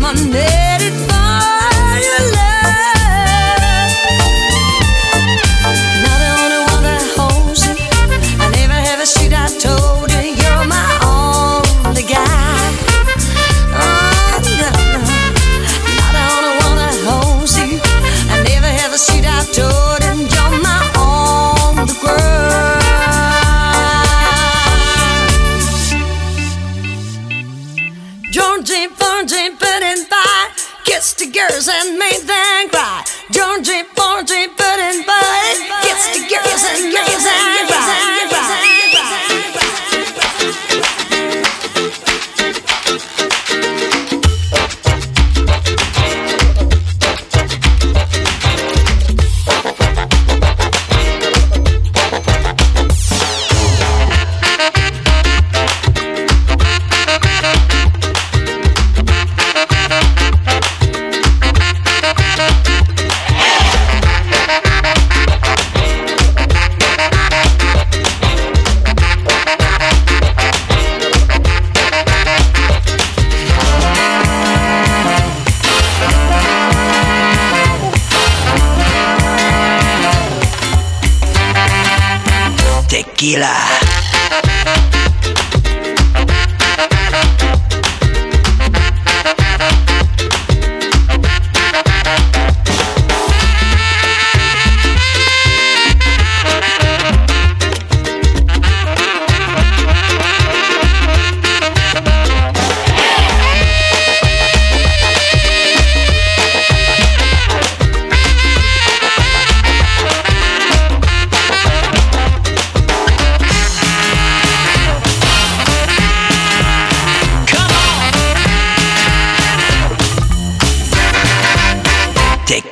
my name. tears and made them cry. Don't Georgie.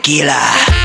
Tequila.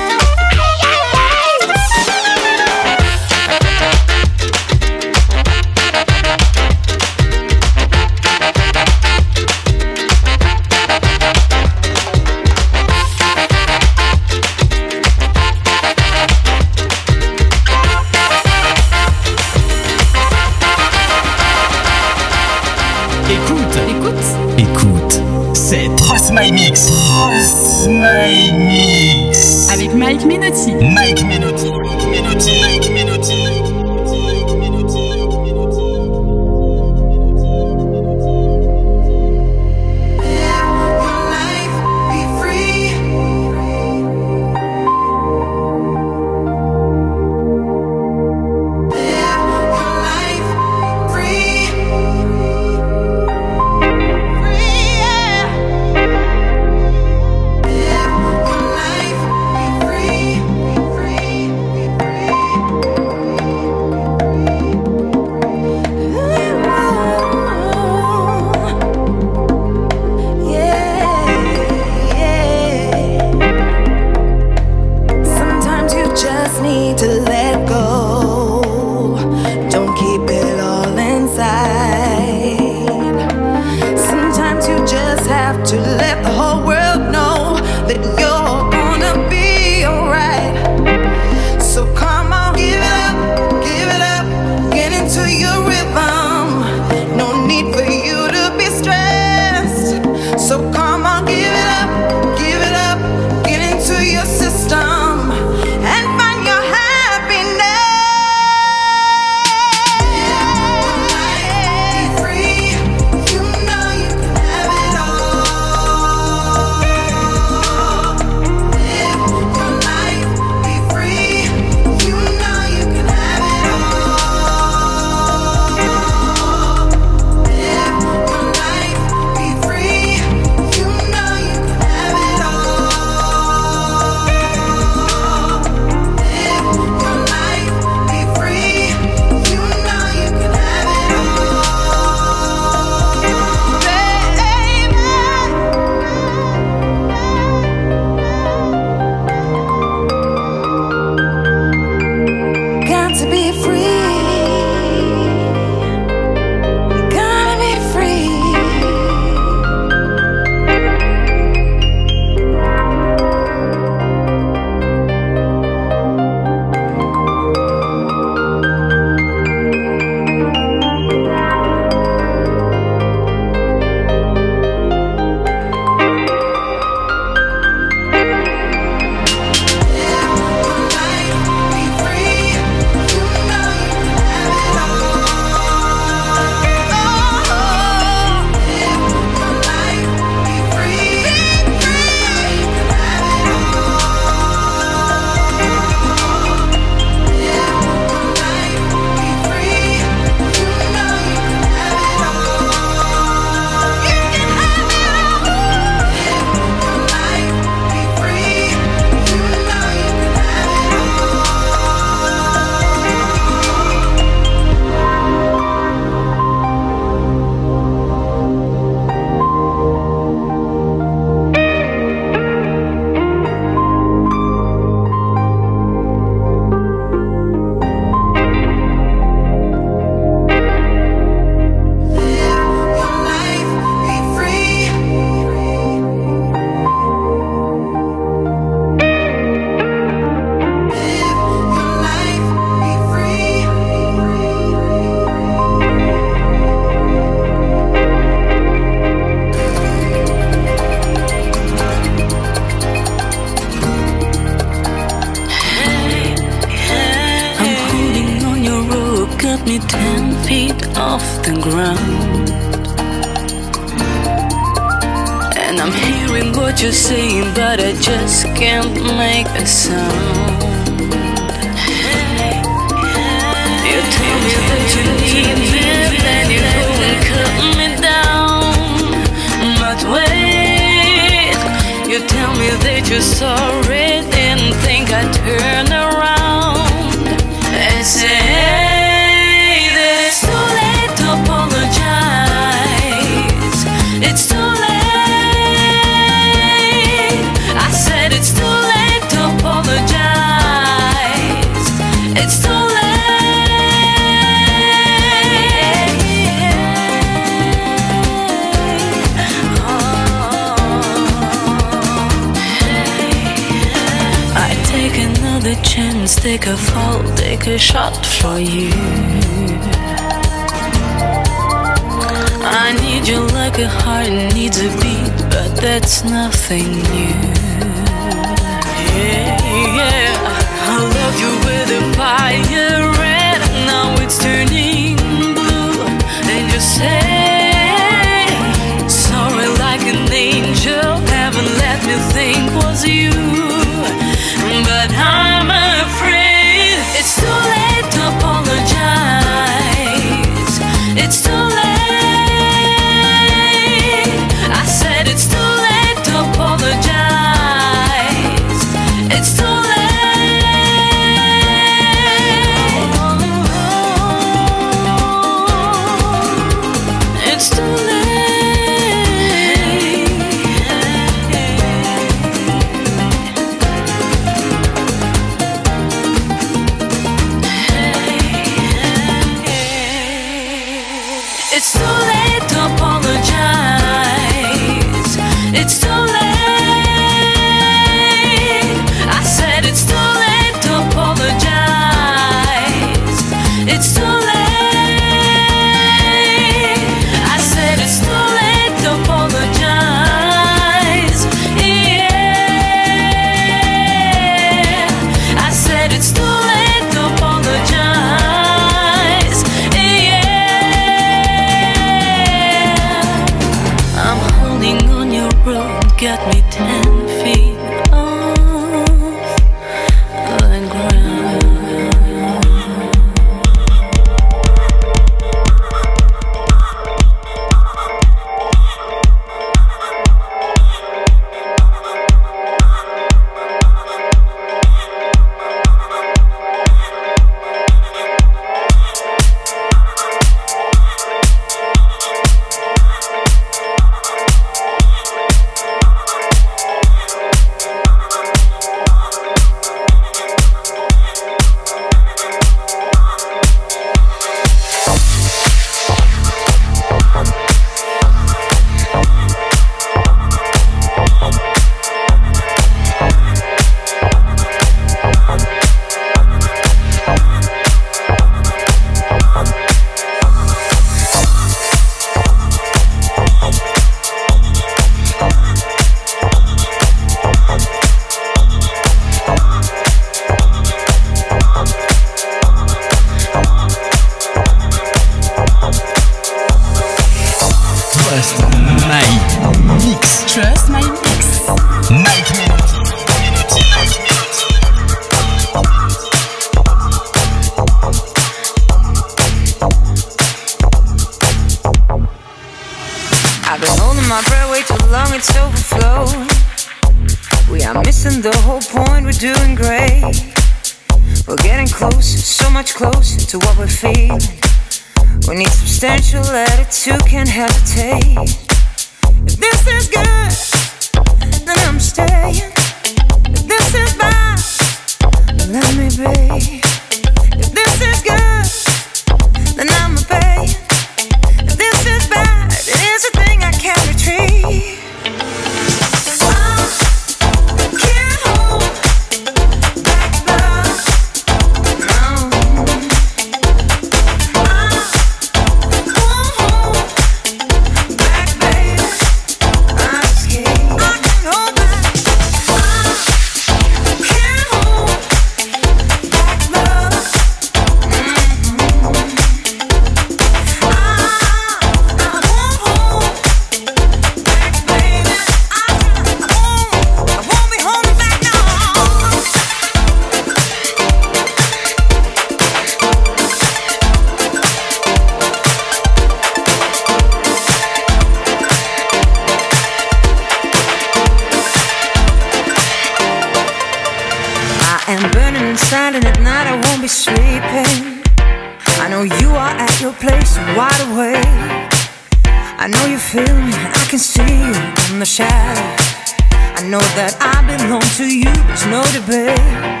To you, there's no debate.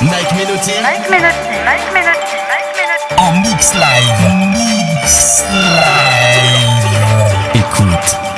Mike Menotti. Mike Menotti. Mike Menotti. Mike Menotti. En mix live. Mix live. Écoute.